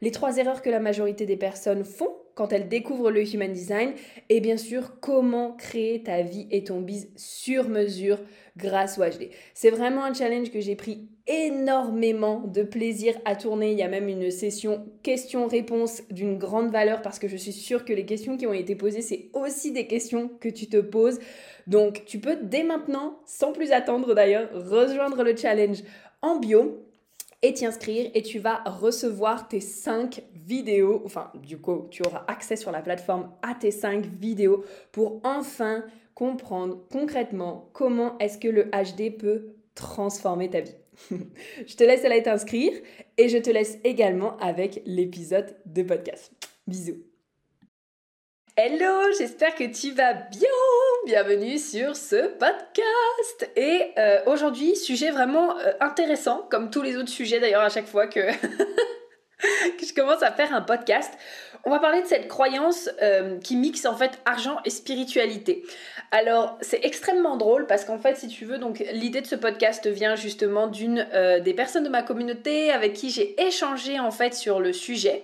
Les trois erreurs que la majorité des personnes font quand elles découvrent le Human Design. Et bien sûr, comment créer ta vie et ton biz sur mesure grâce au HD. C'est vraiment un challenge que j'ai pris énormément de plaisir à tourner. Il y a même une session questions-réponses d'une grande valeur parce que je suis sûre que les questions qui ont été posées, c'est aussi des questions que tu te poses. Donc, tu peux dès maintenant, sans plus attendre d'ailleurs, rejoindre le challenge en bio et t'y et tu vas recevoir tes 5 vidéos, enfin du coup tu auras accès sur la plateforme à tes 5 vidéos pour enfin comprendre concrètement comment est-ce que le HD peut transformer ta vie. je te laisse aller t'inscrire et je te laisse également avec l'épisode de podcast. Bisous. Hello, j'espère que tu vas bien. Bienvenue sur ce podcast. Et euh, aujourd'hui, sujet vraiment euh, intéressant, comme tous les autres sujets d'ailleurs à chaque fois que, que je commence à faire un podcast. On va parler de cette croyance euh, qui mixe en fait argent et spiritualité. Alors c'est extrêmement drôle parce qu'en fait si tu veux donc l'idée de ce podcast vient justement d'une des personnes de ma communauté avec qui j'ai échangé en fait sur le sujet.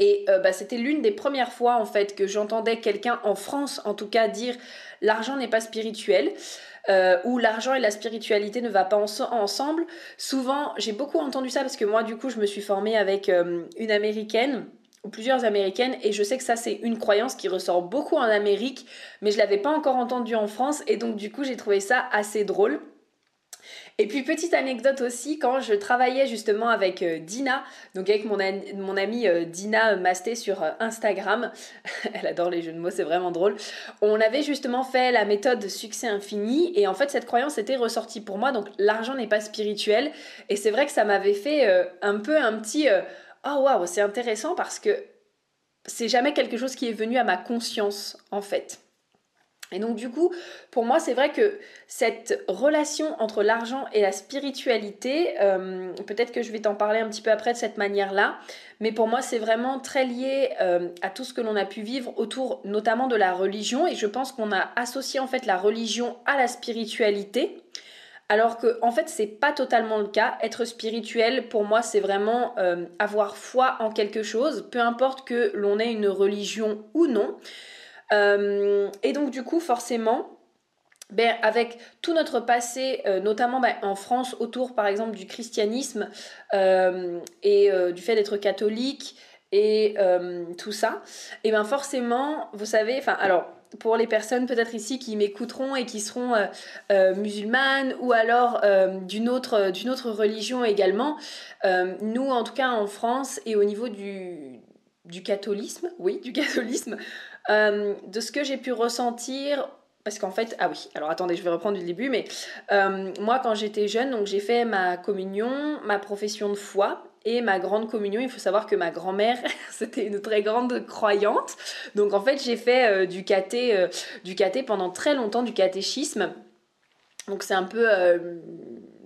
Et bah, c'était l'une des premières fois en fait que j'entendais quelqu'un en France en tout cas dire l'argent n'est pas spirituel. Euh, ou l'argent et la spiritualité ne va pas ensemble. Souvent, j'ai beaucoup entendu ça parce que moi, du coup, je me suis formée avec euh, une américaine ou plusieurs américaines et je sais que ça c'est une croyance qui ressort beaucoup en Amérique, mais je l'avais pas encore entendu en France et donc du coup j'ai trouvé ça assez drôle. Et puis petite anecdote aussi, quand je travaillais justement avec euh, Dina, donc avec mon, mon amie euh, Dina Masté sur euh, Instagram, elle adore les jeux de mots, c'est vraiment drôle, on avait justement fait la méthode succès infini et en fait cette croyance était ressortie pour moi, donc l'argent n'est pas spirituel et c'est vrai que ça m'avait fait un peu un petit oh waouh c'est intéressant parce que c'est jamais quelque chose qui est venu à ma conscience en fait. Et donc du coup, pour moi, c'est vrai que cette relation entre l'argent et la spiritualité, euh, peut-être que je vais t'en parler un petit peu après de cette manière-là, mais pour moi, c'est vraiment très lié euh, à tout ce que l'on a pu vivre autour notamment de la religion, et je pense qu'on a associé en fait la religion à la spiritualité. Alors que en fait c'est pas totalement le cas. Être spirituel pour moi c'est vraiment euh, avoir foi en quelque chose, peu importe que l'on ait une religion ou non. Euh, et donc du coup, forcément, ben, avec tout notre passé, euh, notamment ben, en France, autour par exemple du christianisme euh, et du fait d'être catholique et tout ça, et bien forcément, vous savez, enfin alors pour les personnes peut-être ici qui m'écouteront et qui seront musulmanes ou alors d'une autre, d'une autre religion également, nous en tout cas en France et au niveau du, du catholisme, oui, du catholisme, euh, de ce que j'ai pu ressentir parce qu'en fait, ah oui, alors attendez, je vais reprendre du début, mais euh, moi quand j'étais jeune, donc j'ai fait ma communion, ma profession de foi et ma grande communion. Il faut savoir que ma grand-mère, c'était une très grande croyante, donc en fait j'ai fait euh, du caté, du caté pendant très longtemps, du catéchisme. Donc c'est un peu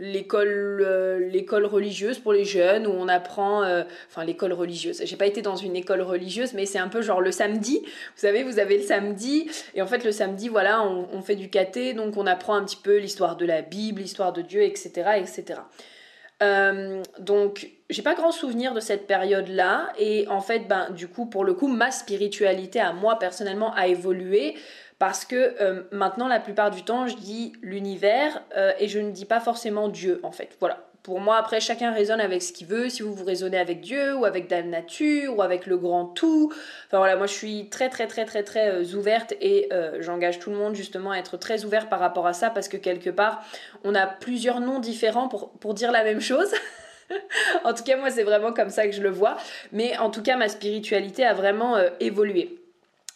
l'école euh, l'école religieuse pour les jeunes où on apprend euh, enfin l'école religieuse j'ai pas été dans une école religieuse mais c'est un peu genre le samedi vous savez vous avez le samedi et en fait le samedi voilà on, fait du caté donc on apprend un petit peu l'histoire de la Bible l'histoire de Dieu etc etc euh, donc, j'ai pas grand souvenir de cette période-là. Et en fait, ben, du coup, pour le coup, ma spiritualité à moi personnellement a évolué parce que euh, maintenant, la plupart du temps, je dis l'univers euh, et je ne dis pas forcément Dieu, en fait. Voilà pour moi, après, chacun raisonne avec ce qu'il veut. Si vous vous raisonnez avec Dieu ou avec la nature ou avec le grand tout. Enfin voilà, moi je suis très très très très très euh, ouverte et j'engage tout le monde justement à être très ouvert par rapport à ça parce que quelque part, on a plusieurs noms différents pour, dire la même chose. en tout cas, moi c'est vraiment comme ça que je le vois. Mais en tout cas, ma spiritualité a vraiment évolué.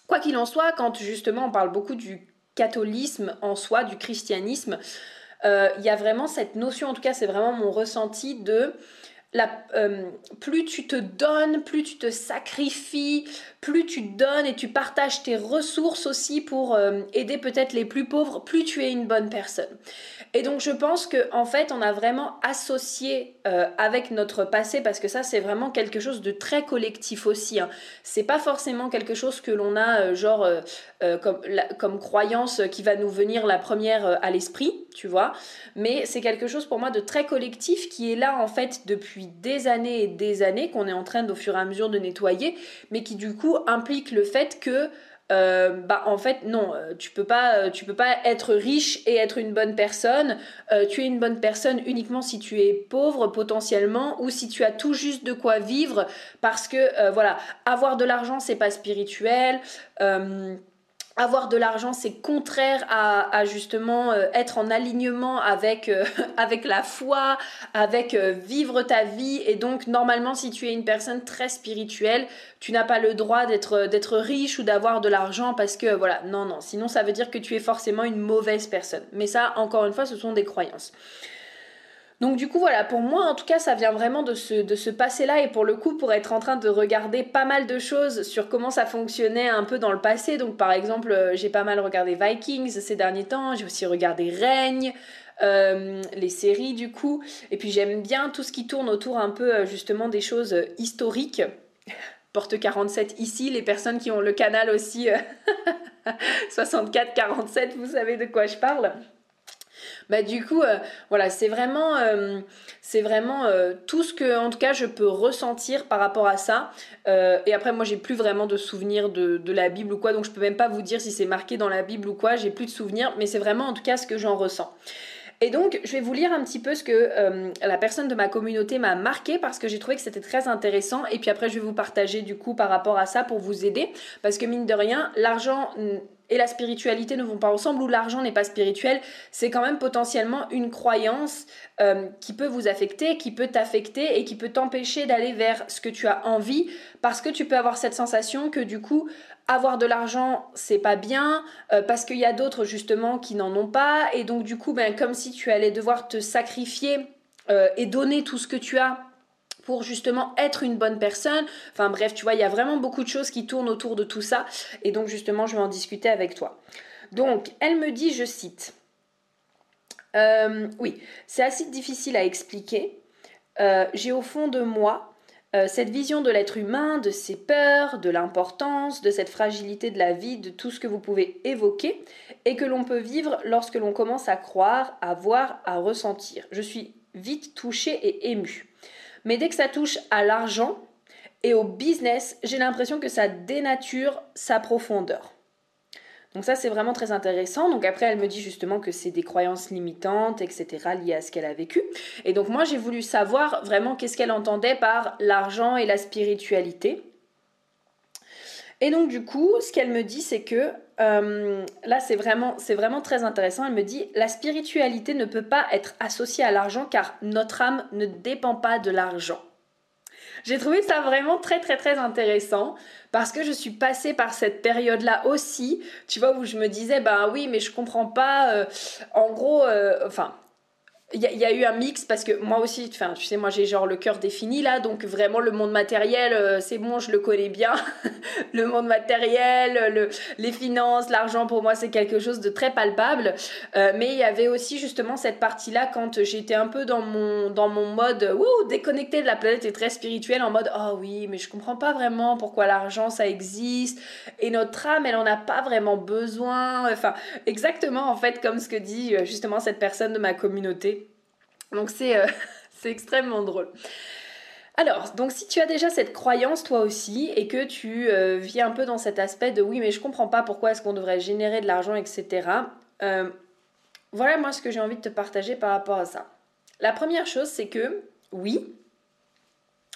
Quoi qu'il en soit, quand justement on parle beaucoup du catholisme en soi, du christianisme, euh, il y a vraiment cette notion, en tout cas c'est vraiment mon ressenti de la, euh, plus tu te donnes, plus tu te sacrifies, plus tu donnes et tu partages tes ressources aussi pour euh, aider peut-être les plus pauvres, plus tu es une bonne personne. Et donc je pense que en fait on a vraiment associé euh, avec notre passé parce que ça c'est vraiment quelque chose de très collectif aussi. Hein. C'est pas forcément quelque chose que l'on a euh, genre comme, comme croyance qui va nous venir la première à l'esprit, tu vois. Mais c'est quelque chose pour moi de très collectif qui est là en fait depuis des années et des années qu'on est en train au fur et à mesure de nettoyer, mais qui du coup implique le fait que euh, bah en fait non euh, tu peux pas euh, tu peux pas être riche et être une bonne personne. Tu es une bonne personne uniquement si tu es pauvre potentiellement ou si tu as tout juste de quoi vivre parce que voilà avoir de l'argent c'est pas spirituel avoir de l'argent, c'est contraire à, justement euh, être en alignement avec, euh, avec la foi, avec euh, vivre ta vie. Et donc, normalement, si tu es une personne très spirituelle, tu n'as pas le droit d'être, d'être riche ou d'avoir de l'argent parce que, voilà, non, non. Sinon, ça veut dire que tu es forcément une mauvaise personne. Mais ça, encore une fois, ce sont des croyances. Donc du coup voilà, pour moi en tout cas ça vient vraiment de ce, de ce passé-là et pour le coup pour être en train de regarder pas mal de choses sur comment ça fonctionnait un peu dans le passé. Donc par exemple euh, j'ai pas mal regardé Vikings ces derniers temps, j'ai aussi regardé Règne. Euh, les séries du coup et puis j'aime bien tout ce qui tourne autour un peu euh, justement des choses historiques porte 47 ici les personnes qui ont le canal aussi 64 47 vous savez de quoi je parle bah du coup euh, voilà c'est vraiment euh, c'est vraiment euh, tout ce que en tout cas je peux ressentir par rapport à ça et après moi j'ai plus vraiment de souvenirs de, de, la Bible ou quoi donc je peux même pas vous dire si c'est marqué dans la Bible ou quoi j'ai plus de souvenirs mais c'est vraiment en tout cas ce que j'en ressens et donc, je vais vous lire un petit peu ce que la personne de ma communauté m'a marqué parce que j'ai trouvé que c'était très intéressant. Et puis après, je vais vous partager du coup par rapport à ça pour vous aider. Parce que mine de rien, l'argent et la spiritualité ne vont pas ensemble, ou l'argent n'est pas spirituel, c'est quand même potentiellement une croyance euh, qui peut vous affecter, qui peut t'affecter et qui peut t'empêcher d'aller vers ce que tu as envie, parce que tu peux avoir cette sensation que du coup, avoir de l'argent, c'est pas bien, euh, parce qu'il y a d'autres justement qui n'en ont pas, et donc du coup, ben, comme si tu allais devoir te sacrifier euh, et donner tout ce que tu as pour justement être une bonne personne. Enfin bref, tu vois, il y a vraiment beaucoup de choses qui tournent autour de tout ça. Et donc justement, je vais en discuter avec toi. Donc, elle me dit, je cite, euh, oui, c'est assez difficile à expliquer. Euh, j'ai au fond de moi euh, cette vision de l'être humain, de ses peurs, de l'importance, de cette fragilité de la vie, de tout ce que vous pouvez évoquer et que l'on peut vivre lorsque l'on commence à croire, à voir, à ressentir. Je suis vite touchée et émue. Mais dès que ça touche à l'argent et au business, j'ai l'impression que ça dénature sa profondeur. Donc ça, c'est vraiment très intéressant. Donc après, elle me dit justement que c'est des croyances limitantes, etc., liées à ce qu'elle a vécu. Et donc moi, j'ai voulu savoir vraiment qu'est-ce qu'elle entendait par l'argent et la spiritualité. Et donc du coup, ce qu'elle me dit, c'est que euh, là, c'est vraiment, très intéressant. Elle me dit, la spiritualité ne peut pas être associée à l'argent car notre âme ne dépend pas de l'argent. J'ai trouvé ça vraiment très très très intéressant parce que je suis passée par cette période-là aussi, tu vois, où je me disais, bah oui, mais je comprends pas, euh, en gros, euh, enfin, il y, a eu un mix parce que moi aussi, enfin, tu sais, moi j'ai genre le cœur défini là, donc vraiment le monde matériel, euh, c'est bon, je le connais bien. le monde matériel, le, les finances, l'argent pour moi c'est quelque chose de très palpable. Euh, mais il y avait aussi justement cette partie-là quand j'étais un peu dans mon, dans mon mode wouh, déconnecté de la planète et très spirituel, en mode oh oui, mais je comprends pas vraiment pourquoi l'argent ça existe et notre âme elle en a pas vraiment besoin. Enfin, exactement en fait comme ce que dit euh, justement cette personne de ma communauté. Donc euh, c'est extrêmement drôle. Alors, donc si tu as déjà cette croyance toi aussi et que tu euh, vis un peu dans cet aspect de oui mais je comprends pas pourquoi est-ce qu'on devrait générer de l'argent, etc. Euh, voilà moi ce que j'ai envie de te partager par rapport à ça. La première chose c'est que oui,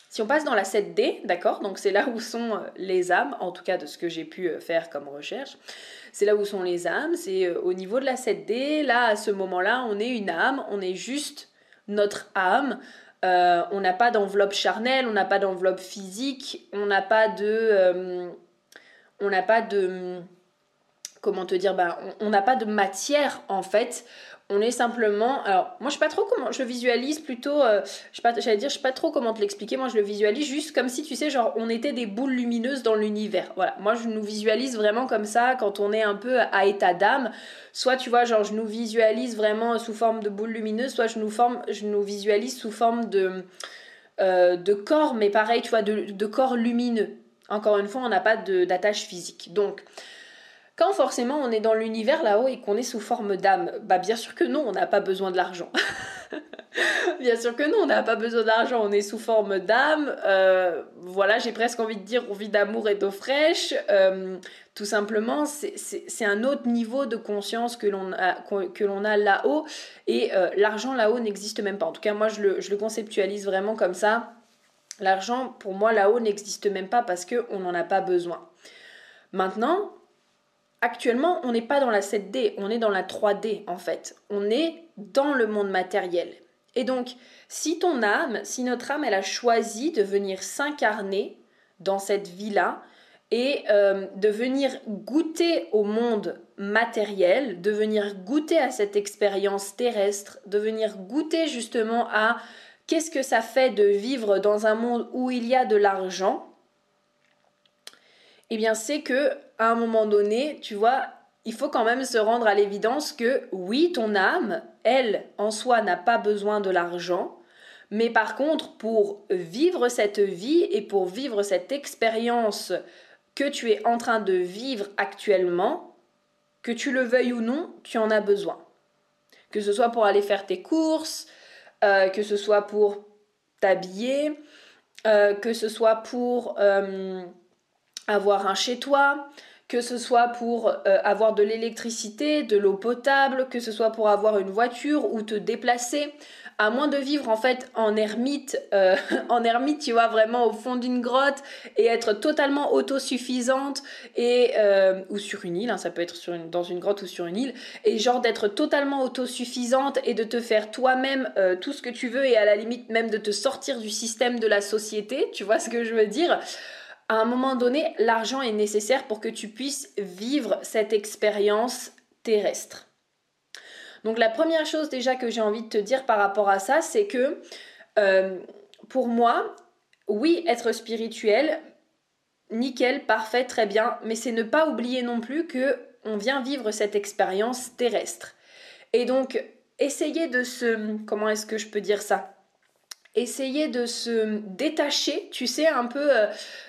si on passe dans la 7D, d'accord, donc c'est là où sont les âmes, en tout cas de ce que j'ai pu faire comme recherche, c'est là où sont les âmes, c'est au niveau de la 7D, là à ce moment-là on est une âme, on est juste notre âme. Euh, on n'a pas d'enveloppe charnelle, on n'a pas d'enveloppe physique, on n'a pas de... Euh, on n'a pas de... Comment te dire ben, On n'a pas de matière en fait on est simplement. Alors, moi, je sais pas trop comment. Je visualise plutôt. Euh, je j'allais dire, je sais pas trop comment te l'expliquer. Moi, je le visualise juste comme si, tu sais, genre, on était des boules lumineuses dans l'univers. Voilà. Moi, je nous visualise vraiment comme ça quand on est un peu à état d'âme. Soit, tu vois, genre, je nous visualise vraiment sous forme de boules lumineuses, soit je nous, visualise sous forme de, euh, de corps, mais pareil, tu vois, de, de corps lumineux. Encore une fois, on n'a pas d'attache physique. Donc, quand forcément on est dans l'univers là-haut et qu'on est sous forme d'âme, bah bien sûr que non, on n'a pas besoin de l'argent. bien sûr que non, on n'a pas besoin d'argent, on est sous forme d'âme. Euh, voilà, j'ai presque envie de dire on vit d'amour et d'eau fraîche. Euh, tout simplement, c'est un autre niveau de conscience que l'on a, que a là-haut. Et euh, l'argent là-haut n'existe même pas. En tout cas, moi, je le, je le conceptualise vraiment comme ça. L'argent, pour moi, là-haut n'existe même pas parce qu'on n'en a pas besoin. Maintenant, actuellement, on n'est pas dans la 7D, on est dans la 3D en fait. On est dans le monde matériel. Et donc, si ton âme, si notre âme, elle a choisi de venir s'incarner dans cette vie-là et euh, de venir goûter au monde matériel, de venir goûter à cette expérience terrestre, de venir goûter justement à qu'est-ce que ça fait de vivre dans un monde où il y a de l'argent, eh bien c'est que à un moment donné, tu vois, il faut quand même se rendre à l'évidence que oui, ton âme, elle, en soi, n'a pas besoin de l'argent, mais par contre, pour vivre cette vie et pour vivre cette expérience que tu es en train de vivre actuellement, que tu le veuilles ou non, tu en as besoin. Que ce soit pour aller faire tes courses, euh, que ce soit pour t'habiller, euh, que ce soit pour euh, avoir un chez toi, que ce soit pour euh, avoir de l'électricité, de l'eau potable, que ce soit pour avoir une voiture ou te déplacer, à moins de vivre en fait en ermite, euh, en ermite, tu vois, vraiment au fond d'une grotte et être totalement autosuffisante et euh, ou sur une île, hein, ça peut être dans une grotte ou sur une île, et genre d'être totalement autosuffisante et de te faire toi-même tout ce que tu veux et à la limite même de te sortir du système de la société, tu vois ce que je veux dire? À un moment donné, l'argent est nécessaire pour que tu puisses vivre cette expérience terrestre. Donc la première chose déjà que j'ai envie de te dire par rapport à ça, c'est que euh, pour moi, oui, être spirituel, nickel, parfait, très bien, mais c'est ne pas oublier non plus que on vient vivre cette expérience terrestre. Et donc, essayer de se... Comment est-ce que je peux dire ça? Essayer de se détacher, tu sais, un peu euh,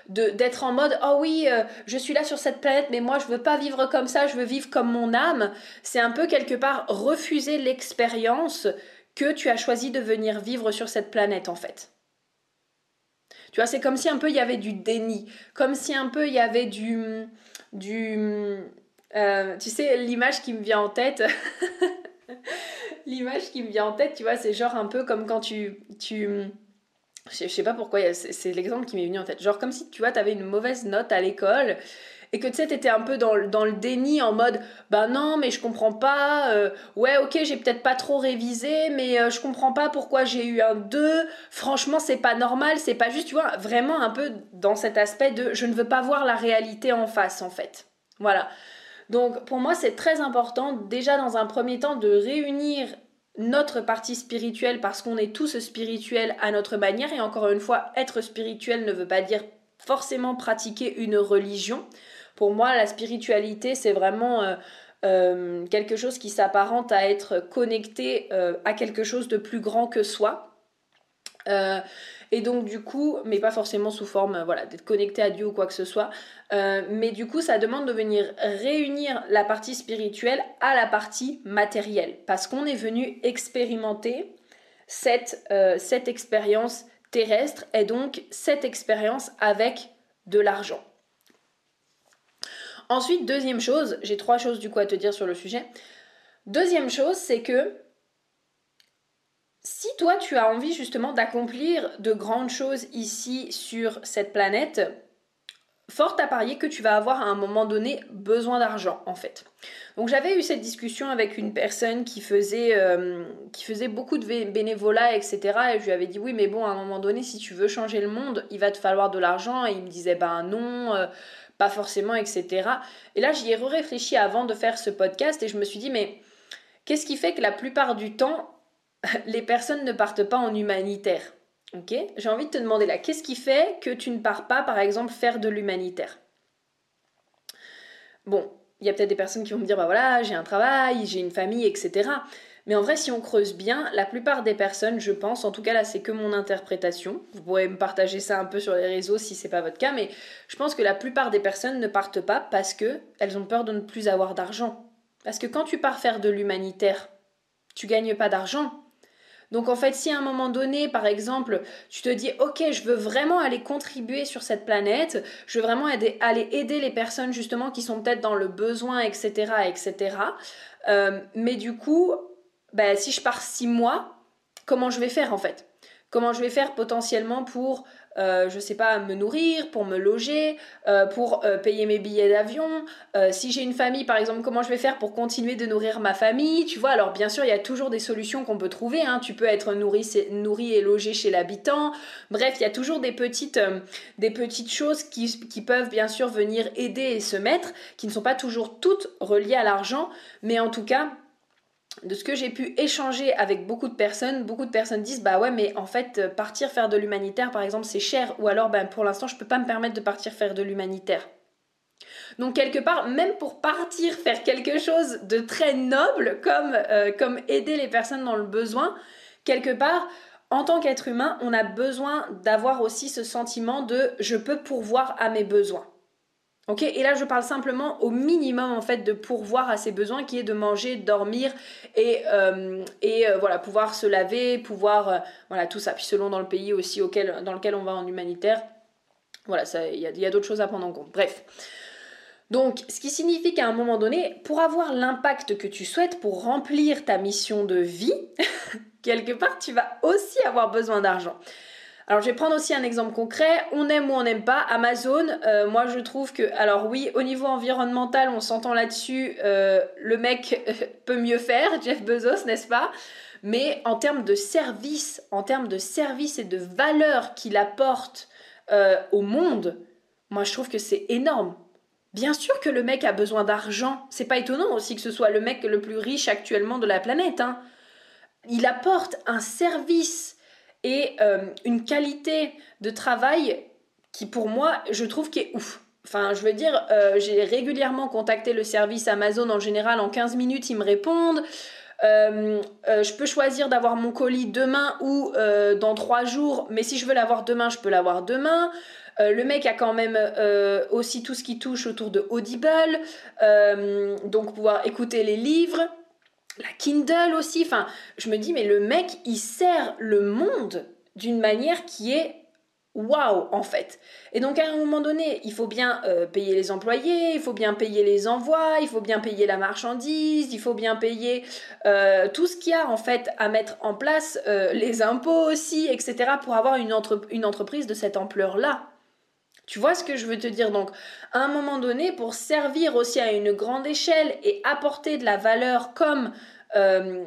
d'être en mode oh oui, euh, je suis là sur cette planète, mais moi je veux pas vivre comme ça, je veux vivre comme mon âme. C'est un peu quelque part refuser l'expérience que tu as choisi de venir vivre sur cette planète en fait. Tu vois, c'est comme si un peu il y avait du déni, comme si un peu il y avait du du euh, tu sais l'image qui me vient en tête l'image qui me vient en tête, tu vois, c'est genre un peu comme quand tu. tu je sais pas pourquoi, c'est l'exemple qui m'est venu en tête. Genre comme si, tu vois, t'avais une mauvaise note à l'école et que tu sais, t'étais un peu dans, dans, le déni en mode bah non, mais je comprends pas, euh, ouais, ok, j'ai peut-être pas trop révisé, mais euh, je comprends pas pourquoi j'ai eu un 2, franchement, c'est pas normal, c'est pas juste, tu vois, vraiment un peu dans cet aspect de je ne veux pas voir la réalité en face en fait. Voilà. Donc pour moi, c'est très important déjà dans un premier temps de réunir notre partie spirituelle parce qu'on est tous spirituels à notre manière. Et encore une fois, être spirituel ne veut pas dire forcément pratiquer une religion. Pour moi, la spiritualité, c'est vraiment euh, euh, quelque chose qui s'apparente à être connecté euh, à quelque chose de plus grand que soi. Et donc du coup, mais pas forcément sous forme voilà, d'être connecté à Dieu ou quoi que ce soit, mais du coup ça demande de venir réunir la partie spirituelle à la partie matérielle, parce qu'on est venu expérimenter cette, cette expérience terrestre et donc cette expérience avec de l'argent. Ensuite, deuxième chose, j'ai trois choses du coup à te dire sur le sujet. Deuxième chose, c'est que si toi tu as envie justement d'accomplir de grandes choses ici sur cette planète, fort à parier que tu vas avoir à un moment donné besoin d'argent en fait. Donc j'avais eu cette discussion avec une personne qui faisait, euh, beaucoup de bénévolat, etc. Et je lui avais dit oui mais bon à un moment donné si tu veux changer le monde il va te falloir de l'argent et il me disait ben non, euh, pas forcément, etc. Et là j'y ai réfléchi avant de faire ce podcast et je me suis dit mais qu'est-ce qui fait que la plupart du temps les personnes ne partent pas en humanitaire Ok? J'ai envie de te demander là, qu'est-ce qui fait que tu ne pars pas, par exemple, faire de l'humanitaire? Bon, il y a peut-être des personnes qui vont me dire, bah voilà, j'ai un travail, j'ai une famille, etc. Mais en vrai, si on creuse bien, la plupart des personnes, je pense, en tout cas là, c'est que mon interprétation. Vous pourrez me partager ça un peu sur les réseaux si c'est pas votre cas, mais je pense que la plupart des personnes ne partent pas parce que elles ont peur de ne plus avoir d'argent. Parce que quand tu pars faire de l'humanitaire, tu gagnes pas d'argent, donc en fait, si à un moment donné, par exemple, tu te dis, ok, je veux vraiment aller contribuer sur cette planète, je veux vraiment aller aider les personnes justement qui sont peut-être dans le besoin, etc., etc. Euh, mais du coup, ben, si je pars six mois, comment je vais faire en fait? Comment je vais faire potentiellement pour euh, je sais pas, me nourrir, pour me loger, euh, pour euh, payer mes billets d'avion. si j'ai une famille, par exemple, comment je vais faire pour continuer de nourrir ma famille Tu vois, alors bien sûr, il y a toujours des solutions qu'on peut trouver. Hein. Tu peux être nourri, nourri et logé chez l'habitant. Bref, il y a toujours des petites, des petites choses qui, qui peuvent bien sûr venir aider et se mettre, qui ne sont pas toujours toutes reliées à l'argent, mais en tout cas, de ce que j'ai pu échanger avec beaucoup de personnes, beaucoup de personnes disent bah ouais mais en fait euh, partir faire de l'humanitaire par exemple c'est cher ou alors ben pour l'instant je peux pas me permettre de partir faire de l'humanitaire. Donc quelque part même pour partir faire quelque chose de très noble comme euh, comme aider les personnes dans le besoin, quelque part en tant qu'être humain, on a besoin d'avoir aussi ce sentiment de je peux pourvoir à mes besoins et là, je parle simplement au minimum en fait de pourvoir à ses besoins, qui est de manger, dormir et, euh, et euh, voilà pouvoir se laver, pouvoir euh, voilà tout ça. Puis selon dans le pays aussi auquel, dans lequel on va en humanitaire, voilà, il y a, y a d'autres choses à prendre en compte. Bref. Donc, ce qui signifie qu'à un moment donné, pour avoir l'impact que tu souhaites, pour remplir ta mission de vie, quelque part, tu vas aussi avoir besoin d'argent. Alors je vais prendre aussi un exemple concret. On aime ou on n'aime pas Amazon. Euh, moi je trouve que, alors oui, au niveau environnemental, on s'entend là-dessus. Euh, le mec peut mieux faire, Jeff Bezos, n'est-ce pas? Mais en termes de service, en termes de service et de valeur qu'il apporte euh, au monde, moi je trouve que c'est énorme. Bien sûr que le mec a besoin d'argent. C'est pas étonnant aussi que ce soit le mec le plus riche actuellement de la planète. Hein. Il apporte un service et euh, une qualité de travail qui pour moi je trouve qui est ouf. Enfin, je veux dire, euh, j'ai régulièrement contacté le service Amazon en général en 15 minutes, ils me répondent. Euh, je peux choisir d'avoir mon colis demain ou dans 3 jours, mais si je veux l'avoir demain, je peux l'avoir demain. le mec a quand même aussi tout ce qui touche autour de Audible, donc pouvoir écouter les livres la Kindle aussi. Enfin, je me dis, mais le mec, il sert le monde d'une manière qui est waouh en fait. Et donc à un moment donné, il faut bien euh, payer les employés, il faut bien payer les envois, il faut bien payer la marchandise, il faut bien payer euh, tout ce qu'il y a en fait à mettre en place, euh, les impôts aussi, etc. pour avoir une, une entreprise de cette ampleur-là. Tu vois ce que je veux te dire? Donc, à un moment donné, pour servir aussi à une grande échelle et apporter de la valeur comme, euh,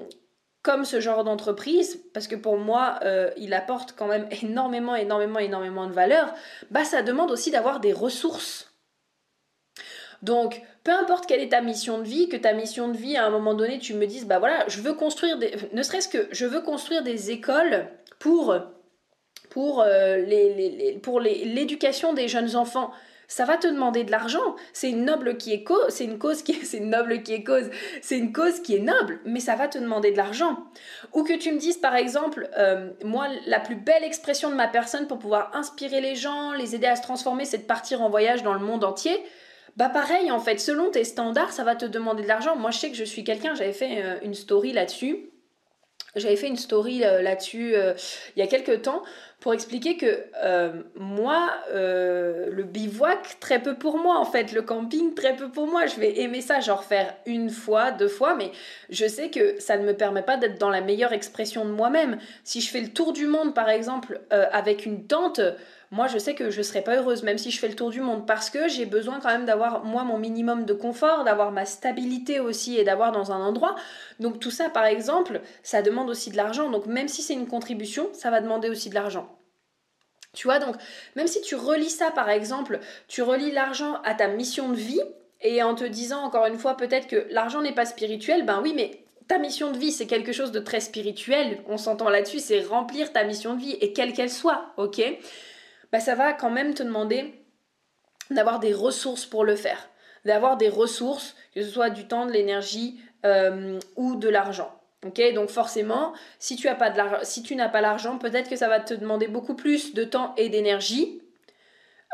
ce genre d'entreprise, parce que pour moi, euh, il apporte quand même énormément, énormément, énormément de valeur, bah ça demande aussi d'avoir des ressources. Donc, peu importe quelle est ta mission de vie, que ta mission de vie, à un moment donné, tu me dises, bah voilà, je veux construire. Ne serait-ce que je veux construire des écoles pour pour euh, les, pour l'éducation des jeunes enfants ça va te demander de l'argent. C'est une noble qui est cause, c'est une cause qui est, c'est noble qui est cause, c'est une cause qui est noble, mais ça va te demander de l'argent. Ou que tu me dises par exemple, euh, moi la plus belle expression de ma personne pour pouvoir inspirer les gens, les aider à se transformer, c'est de partir en voyage dans le monde entier. Bah pareil en fait, selon tes standards, ça va te demander de l'argent. Moi je sais que je suis quelqu'un, j'avais fait euh, une story là-dessus. J'avais fait une story là-dessus il y a quelques temps pour expliquer que euh, moi, euh, le bivouac, très peu pour moi en fait, le camping, très peu pour moi. Je vais aimer ça, genre faire une fois, deux fois, mais je sais que ça ne me permet pas d'être dans la meilleure expression de moi-même. Si je fais le tour du monde par exemple euh, avec une tente, moi je sais que je serai pas heureuse même si je fais le tour du monde parce que j'ai besoin quand même d'avoir moi mon minimum de confort, d'avoir ma stabilité aussi et d'avoir dans un endroit. Donc tout ça par exemple, ça demande aussi de l'argent. Donc même si c'est une contribution, ça va demander aussi de l'argent. Tu vois, donc même si tu relis ça par exemple, tu relis l'argent à ta mission de vie et en te disant encore une fois peut-être que l'argent n'est pas spirituel, ben oui mais ta mission de vie, c'est quelque chose de très spirituel, on s'entend là-dessus, c'est remplir ta mission de vie, et quelle qu'elle soit, ok? Bah, ça va quand même te demander d'avoir des ressources pour le faire, d'avoir des ressources, que ce soit du temps, de l'énergie euh, ou de l'argent. Donc forcément, si tu n'as pas l'argent, peut-être que ça va te demander beaucoup plus de temps et d'énergie.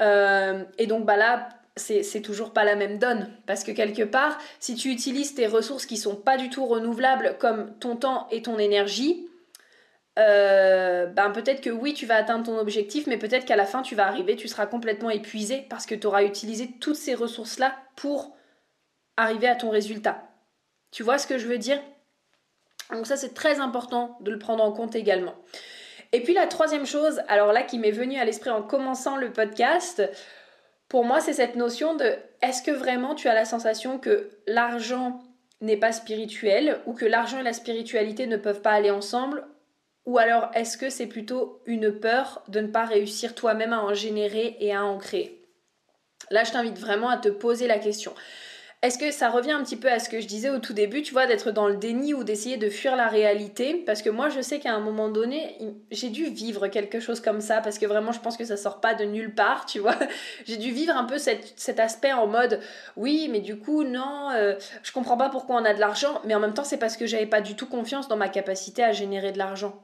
Euh, et donc bah là, c'est toujours pas la même donne. Parce que quelque part, si tu utilises tes ressources qui sont pas du tout renouvelables, comme ton temps et ton énergie, euh, ben peut-être que oui, tu vas atteindre ton objectif, mais peut-être qu'à la fin, tu vas arriver, tu seras complètement épuisé parce que tu auras utilisé toutes ces ressources-là pour arriver à ton résultat. Tu vois ce que je veux dire? Donc ça, c'est très important de le prendre en compte également. Et puis la troisième chose, alors là qui m'est venue à l'esprit en commençant le podcast, pour moi, c'est cette notion de est-ce que vraiment tu as la sensation que l'argent n'est pas spirituel ou que l'argent et la spiritualité ne peuvent pas aller ensemble ou alors est-ce que c'est plutôt une peur de ne pas réussir toi-même à en générer et à en créer? Là, je t'invite vraiment à te poser la question. Est-ce que ça revient un petit peu à ce que je disais au tout début, tu vois, d'être dans le déni ou d'essayer de fuir la réalité? Parce que moi, je sais qu'à un moment donné, j'ai dû vivre quelque chose comme ça, parce que vraiment, je pense que ça sort pas de nulle part, tu vois. j'ai dû vivre un peu cet aspect en mode, oui, mais du coup, non, euh, je comprends pas pourquoi on a de l'argent, mais en même temps, c'est parce que j'avais pas du tout confiance dans ma capacité à générer de l'argent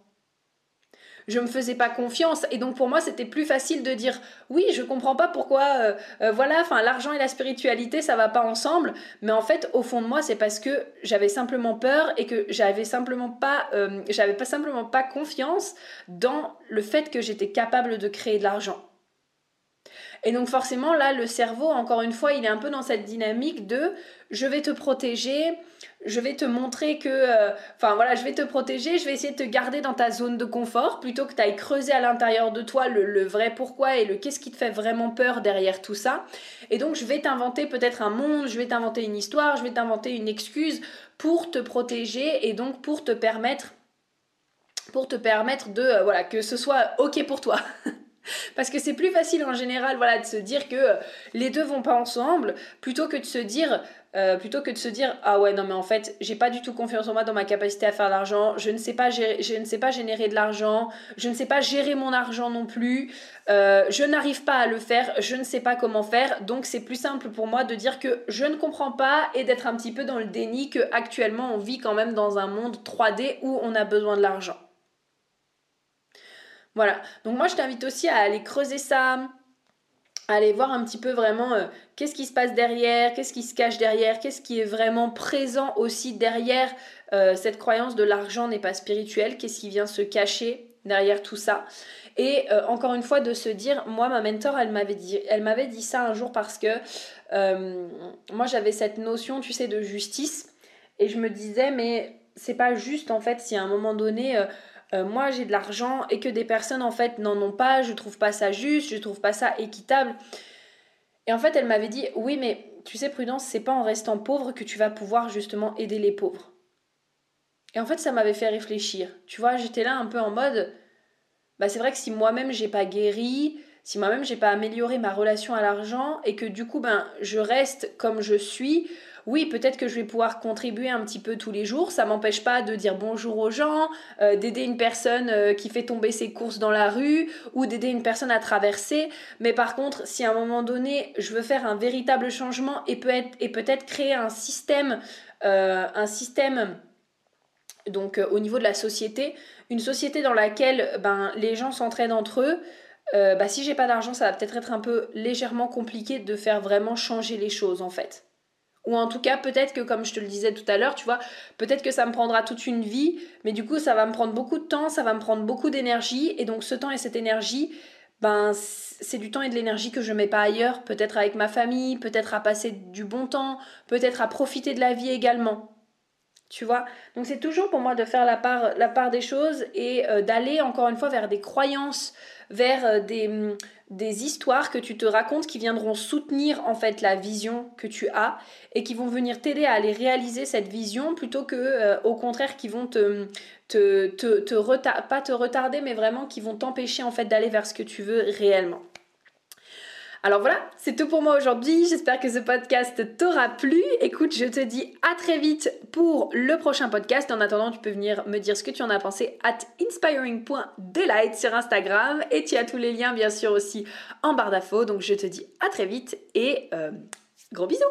je me faisais pas confiance. Et donc pour moi c'était plus facile de dire oui je comprends pas pourquoi euh, euh, voilà enfin l'argent et la spiritualité ça va pas ensemble. Mais en fait au fond de moi c'est parce que j'avais simplement peur et que j'avais simplement pas euh, j'avais pas simplement pas confiance dans le fait que j'étais capable de créer de l'argent et donc forcément, là, le cerveau, encore une fois, il est un peu dans cette dynamique de je vais te protéger, je vais te montrer que... Euh, enfin voilà, je vais te protéger, je vais essayer de te garder dans ta zone de confort plutôt que tu ailles creuser à l'intérieur de toi le, vrai pourquoi et le qu'est-ce qui te fait vraiment peur derrière tout ça. Et donc je vais t'inventer peut-être un monde, je vais t'inventer une histoire, je vais t'inventer une excuse pour te protéger et donc pour te permettre pour te permettre de euh, voilà que ce soit ok pour toi. Parce que c'est plus facile en général voilà, de se dire que euh, les deux vont pas ensemble plutôt que de se dire euh, plutôt que de se dire ah ouais non mais en fait j'ai pas du tout confiance en moi dans ma capacité à faire de l'argent je ne sais pas je ne sais pas générer de l'argent je ne sais pas gérer mon argent non plus euh, je n'arrive pas à le faire je ne sais pas comment faire. Donc c'est plus simple pour moi de dire que je ne comprends pas et d'être un petit peu dans le déni que actuellement on vit quand même dans un monde 3D où on a besoin de l'argent voilà. Donc moi, je t'invite aussi à aller creuser ça, à aller voir un petit peu vraiment euh, qu'est-ce qui se passe derrière, qu'est-ce qui se cache derrière, qu'est-ce qui est vraiment présent aussi derrière euh, cette croyance de l'argent n'est pas spirituel, qu'est-ce qui vient se cacher derrière tout ça. Et euh, encore une fois, de se dire, moi, ma mentor, elle m'avait dit, elle m'avait dit ça un jour parce que moi, j'avais cette notion, tu sais, de justice. Et je me disais, mais c'est pas juste en fait si à un moment donné euh, moi j'ai de l'argent et que des personnes en fait n'en ont pas, je trouve pas ça juste, je trouve pas ça équitable. Et en fait elle m'avait dit oui mais tu sais Prudence, c'est pas en restant pauvre que tu vas pouvoir justement aider les pauvres. Et en fait ça m'avait fait réfléchir. Tu vois, j'étais là un peu en mode bah c'est vrai que si moi-même j'ai pas guéri, si moi-même j'ai pas amélioré ma relation à l'argent et que du coup ben je reste comme je suis, oui, peut-être que je vais pouvoir contribuer un petit peu tous les jours. Ça m'empêche pas de dire bonjour aux gens, euh, d'aider une personne euh, qui fait tomber ses courses dans la rue ou d'aider une personne à traverser. Mais par contre, si à un moment donné, je veux faire un véritable changement et peut-être créer un système, euh, un système donc au niveau de la société, une société dans laquelle ben, les gens s'entraident entre eux. bah, si j'ai pas d'argent, ça va peut-être être un peu légèrement compliqué de faire vraiment changer les choses en fait. Ou en tout cas, peut-être que, comme je te le disais tout à l'heure, tu vois, peut-être que ça me prendra toute une vie, mais du coup, ça va me prendre beaucoup de temps, ça va me prendre beaucoup d'énergie, et donc ce temps et cette énergie, ben, c'est du temps et de l'énergie que je mets pas ailleurs, peut-être avec ma famille, peut-être à passer du bon temps, peut-être à profiter de la vie également. Tu vois? Donc c'est toujours pour moi de faire la part, la part des choses et euh, d'aller encore une fois vers des croyances, vers euh, des, hum, des histoires que tu te racontes qui viendront soutenir en fait la vision que tu as et qui vont venir t'aider à aller réaliser cette vision plutôt que euh, au contraire qui vont te, te, te, te pas te retarder mais vraiment qui vont t'empêcher en fait d'aller vers ce que tu veux réellement. Alors voilà, c'est tout pour moi aujourd'hui. J'espère que ce podcast t'aura plu. Écoute, je te dis à très vite pour le prochain podcast. En attendant, tu peux venir me dire ce que tu en as pensé at inspiring.delight sur Instagram. Et tu as tous les liens, bien sûr, aussi en barre d'infos. Donc je te dis à très vite et euh, gros bisous